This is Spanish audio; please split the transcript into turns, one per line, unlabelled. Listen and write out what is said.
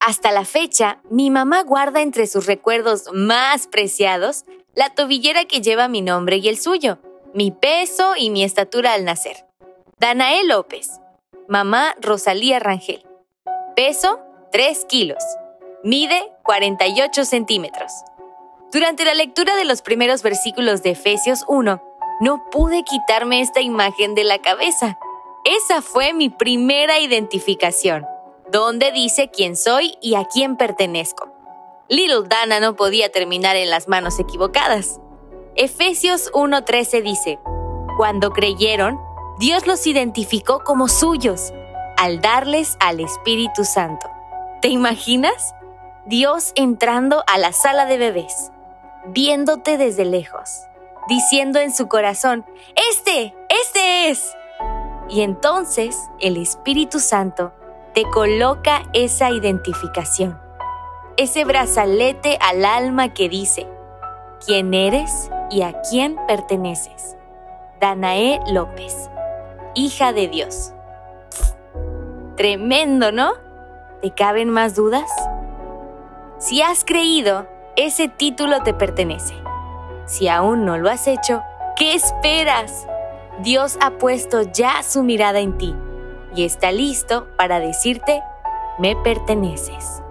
Hasta la fecha, mi mamá guarda entre sus recuerdos más preciados la tobillera que lleva mi nombre y el suyo, mi peso y mi estatura al nacer. Danae López, mamá Rosalía Rangel. Peso, 3 kilos. Mide 48 centímetros. Durante la lectura de los primeros versículos de Efesios 1, no pude quitarme esta imagen de la cabeza. Esa fue mi primera identificación donde dice quién soy y a quién pertenezco. Little Dana no podía terminar en las manos equivocadas. Efesios 1:13 dice, Cuando creyeron, Dios los identificó como suyos al darles al Espíritu Santo. ¿Te imaginas? Dios entrando a la sala de bebés, viéndote desde lejos, diciendo en su corazón, Este, este es. Y entonces el Espíritu Santo te coloca esa identificación, ese brazalete al alma que dice quién eres y a quién perteneces. Danae López, hija de Dios. Tremendo, ¿no? ¿Te caben más dudas? Si has creído, ese título te pertenece. Si aún no lo has hecho, ¿qué esperas? Dios ha puesto ya su mirada en ti y está listo para decirte, me perteneces.